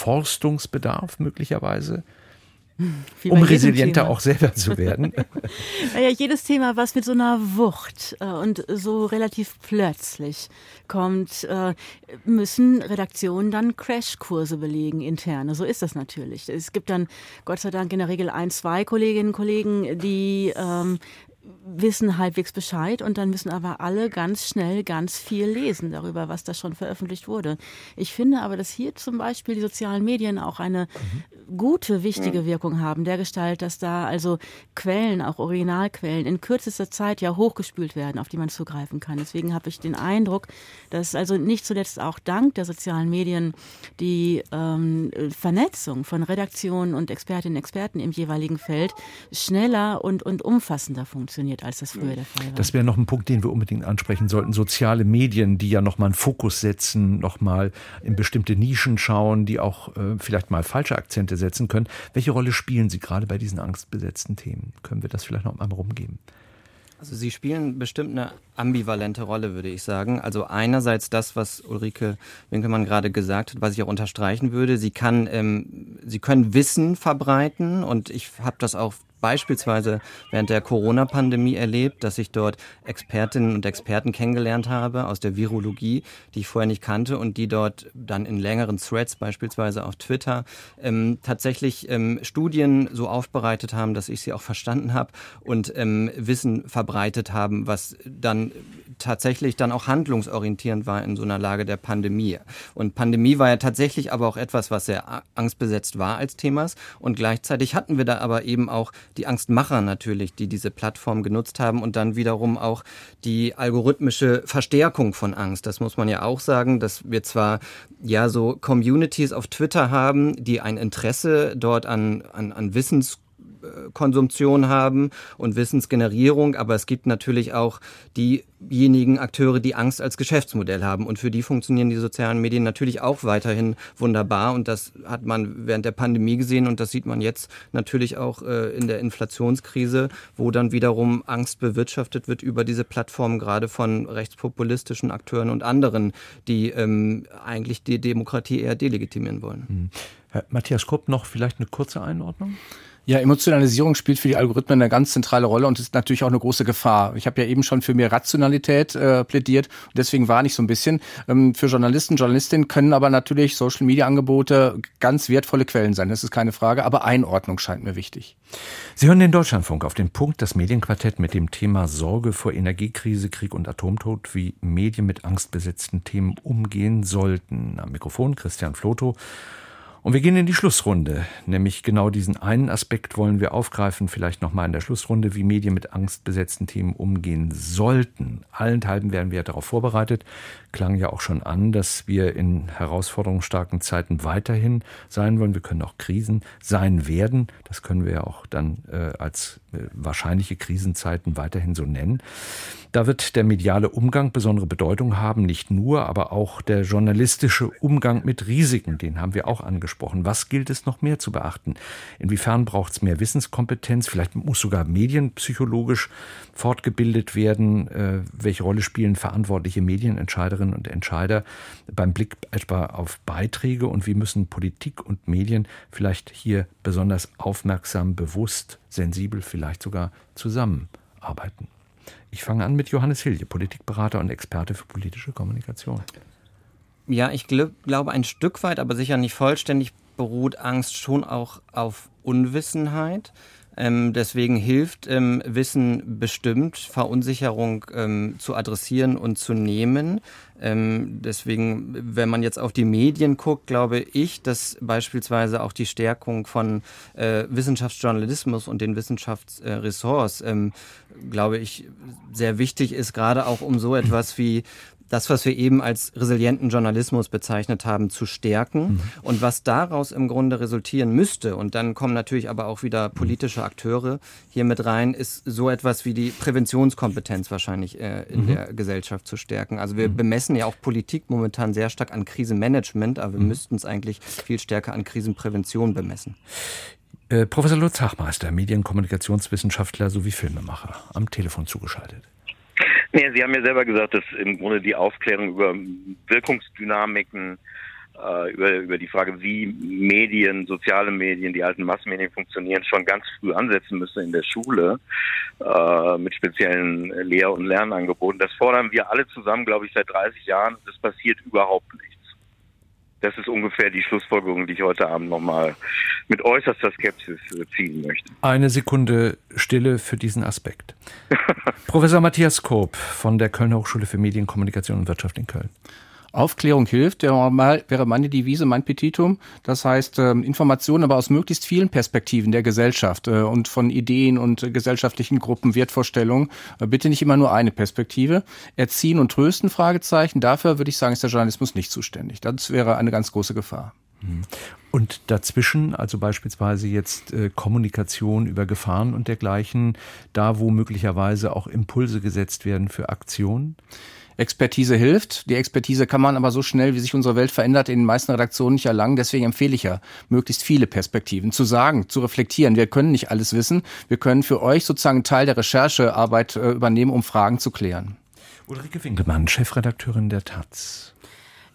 Speaker 2: Aufforstungsbedarf möglicherweise? um resilienter auch selber zu werden. *laughs* *laughs*
Speaker 4: ja, jedes Thema, was mit so einer Wucht äh, und so relativ plötzlich kommt, äh, müssen Redaktionen dann Crashkurse belegen, interne. So ist das natürlich. Es gibt dann Gott sei Dank in der Regel ein, zwei Kolleginnen und Kollegen, die ähm, wissen halbwegs Bescheid und dann müssen aber alle ganz schnell ganz viel lesen darüber, was da schon veröffentlicht wurde. Ich finde aber, dass hier zum Beispiel die sozialen Medien auch eine mhm. gute, wichtige Wirkung haben, der Gestalt, dass da also Quellen, auch Originalquellen, in kürzester Zeit ja hochgespült werden, auf die man zugreifen kann. Deswegen habe ich den Eindruck, dass also nicht zuletzt auch dank der sozialen Medien die ähm, Vernetzung von Redaktionen und Expertinnen und Experten im jeweiligen Feld schneller und, und umfassender funktioniert funktioniert, als das früher der Fall war.
Speaker 2: Das wäre noch ein Punkt, den wir unbedingt ansprechen sollten. Soziale Medien, die ja nochmal einen Fokus setzen, nochmal in bestimmte Nischen schauen, die auch äh, vielleicht mal falsche Akzente setzen können. Welche Rolle spielen sie gerade bei diesen angstbesetzten Themen? Können wir das vielleicht noch einmal rumgeben?
Speaker 11: Also sie spielen bestimmt eine ambivalente Rolle, würde ich sagen. Also einerseits das, was Ulrike Winkelmann gerade gesagt hat, was ich auch unterstreichen würde. Sie kann, ähm, sie können Wissen verbreiten und ich habe das auch beispielsweise während der Corona-Pandemie erlebt, dass ich dort Expertinnen und Experten kennengelernt habe aus der Virologie, die ich vorher nicht kannte und die dort dann in längeren Threads, beispielsweise auf Twitter, ähm, tatsächlich ähm, Studien so aufbereitet haben, dass ich sie auch verstanden habe und ähm, Wissen verbreitet haben, was dann tatsächlich dann auch handlungsorientierend war in so einer Lage der Pandemie. Und Pandemie war ja tatsächlich aber auch etwas, was sehr angstbesetzt war als Themas. Und gleichzeitig hatten wir da aber eben auch die Angstmacher natürlich, die diese Plattform genutzt haben und dann wiederum auch die algorithmische Verstärkung von Angst. Das muss man ja auch sagen, dass wir zwar ja so Communities auf Twitter haben, die ein Interesse dort an, an, an Wissens Konsumption haben und Wissensgenerierung, aber es gibt natürlich auch diejenigen Akteure, die Angst als Geschäftsmodell haben und für die funktionieren die sozialen Medien natürlich auch weiterhin wunderbar und das hat man während der Pandemie gesehen und das sieht man jetzt natürlich auch äh, in der Inflationskrise, wo dann wiederum Angst bewirtschaftet wird über diese Plattformen, gerade von rechtspopulistischen Akteuren und anderen, die ähm, eigentlich die Demokratie eher delegitimieren wollen.
Speaker 2: Hm. Herr Matthias Kopp, noch vielleicht eine kurze Einordnung?
Speaker 10: Ja, Emotionalisierung spielt für die Algorithmen eine ganz zentrale Rolle und ist natürlich auch eine große Gefahr. Ich habe ja eben schon für mehr Rationalität äh, plädiert und deswegen warne ich so ein bisschen. Ähm, für Journalisten, Journalistinnen können aber natürlich Social-Media-Angebote ganz wertvolle Quellen sein, das ist keine Frage, aber Einordnung scheint mir wichtig.
Speaker 2: Sie hören den Deutschlandfunk auf den Punkt, das Medienquartett mit dem Thema Sorge vor Energiekrise, Krieg und Atomtod, wie Medien mit angstbesetzten Themen umgehen sollten. Am Mikrofon Christian Floto. Und wir gehen in die Schlussrunde, nämlich genau diesen einen Aspekt wollen wir aufgreifen, vielleicht nochmal in der Schlussrunde, wie Medien mit angstbesetzten Themen umgehen sollten. Allenthalben werden wir darauf vorbereitet, klang ja auch schon an, dass wir in herausforderungsstarken Zeiten weiterhin sein wollen. Wir können auch Krisen sein werden, das können wir ja auch dann äh, als äh, wahrscheinliche Krisenzeiten weiterhin so nennen. Da wird der mediale Umgang besondere Bedeutung haben, nicht nur, aber auch der journalistische Umgang mit Risiken, den haben wir auch angesprochen. Was gilt es noch mehr zu beachten? Inwiefern braucht es mehr Wissenskompetenz? Vielleicht muss sogar medienpsychologisch fortgebildet werden. Äh, welche Rolle spielen verantwortliche Medienentscheiderinnen und Entscheider beim Blick etwa auf Beiträge und wie müssen Politik und Medien vielleicht hier besonders aufmerksam, bewusst, sensibel vielleicht sogar zusammenarbeiten? Ich fange an mit Johannes Hilje, Politikberater und Experte für politische Kommunikation.
Speaker 11: Ja, ich gl glaube ein Stück weit, aber sicher nicht vollständig beruht Angst schon auch auf Unwissenheit. Ähm, deswegen hilft ähm, Wissen bestimmt, Verunsicherung ähm, zu adressieren und zu nehmen. Ähm, deswegen, wenn man jetzt auf die Medien guckt, glaube ich, dass beispielsweise auch die Stärkung von äh, Wissenschaftsjournalismus und den Wissenschaftsressorts, äh, glaube ich, sehr wichtig ist, gerade auch um so etwas wie das, was wir eben als resilienten Journalismus bezeichnet haben, zu stärken. Mhm. Und was daraus im Grunde resultieren müsste, und dann kommen natürlich aber auch wieder politische Akteure hier mit rein, ist so etwas wie die Präventionskompetenz wahrscheinlich äh, in mhm. der Gesellschaft zu stärken. Also wir mhm. bemessen ja auch Politik momentan sehr stark an Krisenmanagement, aber wir mhm. müssten es eigentlich viel stärker an Krisenprävention bemessen.
Speaker 2: Äh, Professor Lutz Hachmeister, Medienkommunikationswissenschaftler sowie Filmemacher, am Telefon zugeschaltet.
Speaker 12: Nee, Sie haben ja selber gesagt, dass im Grunde die Aufklärung über Wirkungsdynamiken, äh, über, über die Frage, wie Medien, soziale Medien, die alten Massenmedien funktionieren, schon ganz früh ansetzen müssen in der Schule äh, mit speziellen Lehr- und Lernangeboten. Das fordern wir alle zusammen, glaube ich, seit 30 Jahren. Das passiert überhaupt nicht. Das ist ungefähr die Schlussfolgerung, die ich heute Abend nochmal mit äußerster Skepsis äh, ziehen möchte.
Speaker 2: Eine Sekunde Stille für diesen Aspekt. *laughs* Professor Matthias Koop von der Kölner Hochschule für Medien, Kommunikation und Wirtschaft in Köln.
Speaker 10: Aufklärung hilft, wäre meine Devise, mein Petitum. Das heißt, ähm, Informationen aber aus möglichst vielen Perspektiven der Gesellschaft äh, und von Ideen und gesellschaftlichen Gruppen, Wertvorstellungen. Äh, bitte nicht immer nur eine Perspektive. Erziehen und trösten, Fragezeichen. Dafür würde ich sagen, ist der Journalismus nicht zuständig. Das wäre eine ganz große Gefahr.
Speaker 2: Mhm. Und dazwischen, also beispielsweise jetzt äh, Kommunikation über Gefahren und dergleichen, da wo möglicherweise auch Impulse gesetzt werden für Aktionen?
Speaker 10: Expertise hilft. Die Expertise kann man aber so schnell, wie sich unsere Welt verändert, in den meisten Redaktionen nicht erlangen. Deswegen empfehle ich ja, möglichst viele Perspektiven zu sagen, zu reflektieren. Wir können nicht alles wissen. Wir können für euch sozusagen Teil der Recherchearbeit äh, übernehmen, um Fragen zu klären.
Speaker 2: Ulrike Winkelmann, Chefredakteurin der Taz.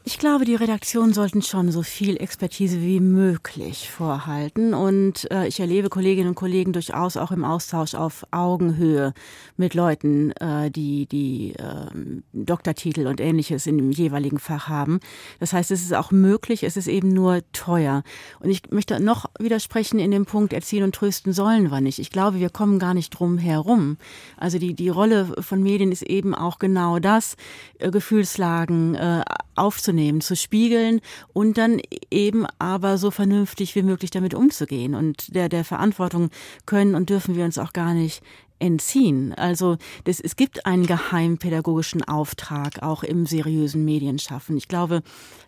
Speaker 4: Ich glaube, die Redaktionen sollten schon so viel Expertise wie möglich vorhalten. Und äh, ich erlebe Kolleginnen und Kollegen durchaus auch im Austausch auf Augenhöhe mit Leuten, äh, die, die äh, Doktortitel und ähnliches in dem jeweiligen Fach haben. Das heißt, es ist auch möglich, es ist eben nur teuer. Und ich möchte noch widersprechen in dem Punkt, erziehen und trösten sollen wir nicht. Ich glaube, wir kommen gar nicht drum herum. Also die, die Rolle von Medien ist eben auch genau das, äh, Gefühlslagen äh, aufzunehmen wahrzunehmen, zu spiegeln und dann eben aber so vernünftig wie möglich damit umzugehen. Und der, der Verantwortung können und dürfen wir uns auch gar nicht entziehen. Also das, es gibt einen geheimpädagogischen Auftrag auch im seriösen Medienschaffen. Ich glaube,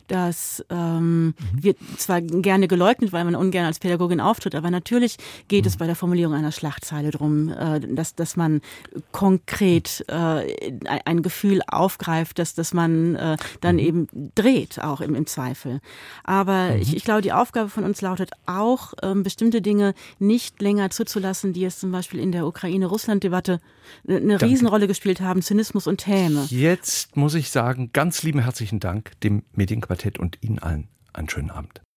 Speaker 4: das ähm, mhm. wird zwar gerne geleugnet, weil man ungern als Pädagogin auftritt, aber natürlich geht mhm. es bei der Formulierung einer Schlachtzeile darum, äh, dass, dass man konkret äh, ein Gefühl aufgreift, dass, dass man äh, dann mhm. eben dreht, auch im, im Zweifel. Aber mhm. ich, ich glaube, die Aufgabe von uns lautet auch, ähm, bestimmte Dinge nicht länger zuzulassen, die es zum Beispiel in der Ukraine-Russland-Debatte eine Danke. Riesenrolle gespielt haben, Zynismus und Häme.
Speaker 2: Jetzt muss ich sagen, ganz lieben herzlichen Dank dem Medienquartett und Ihnen allen einen schönen Abend.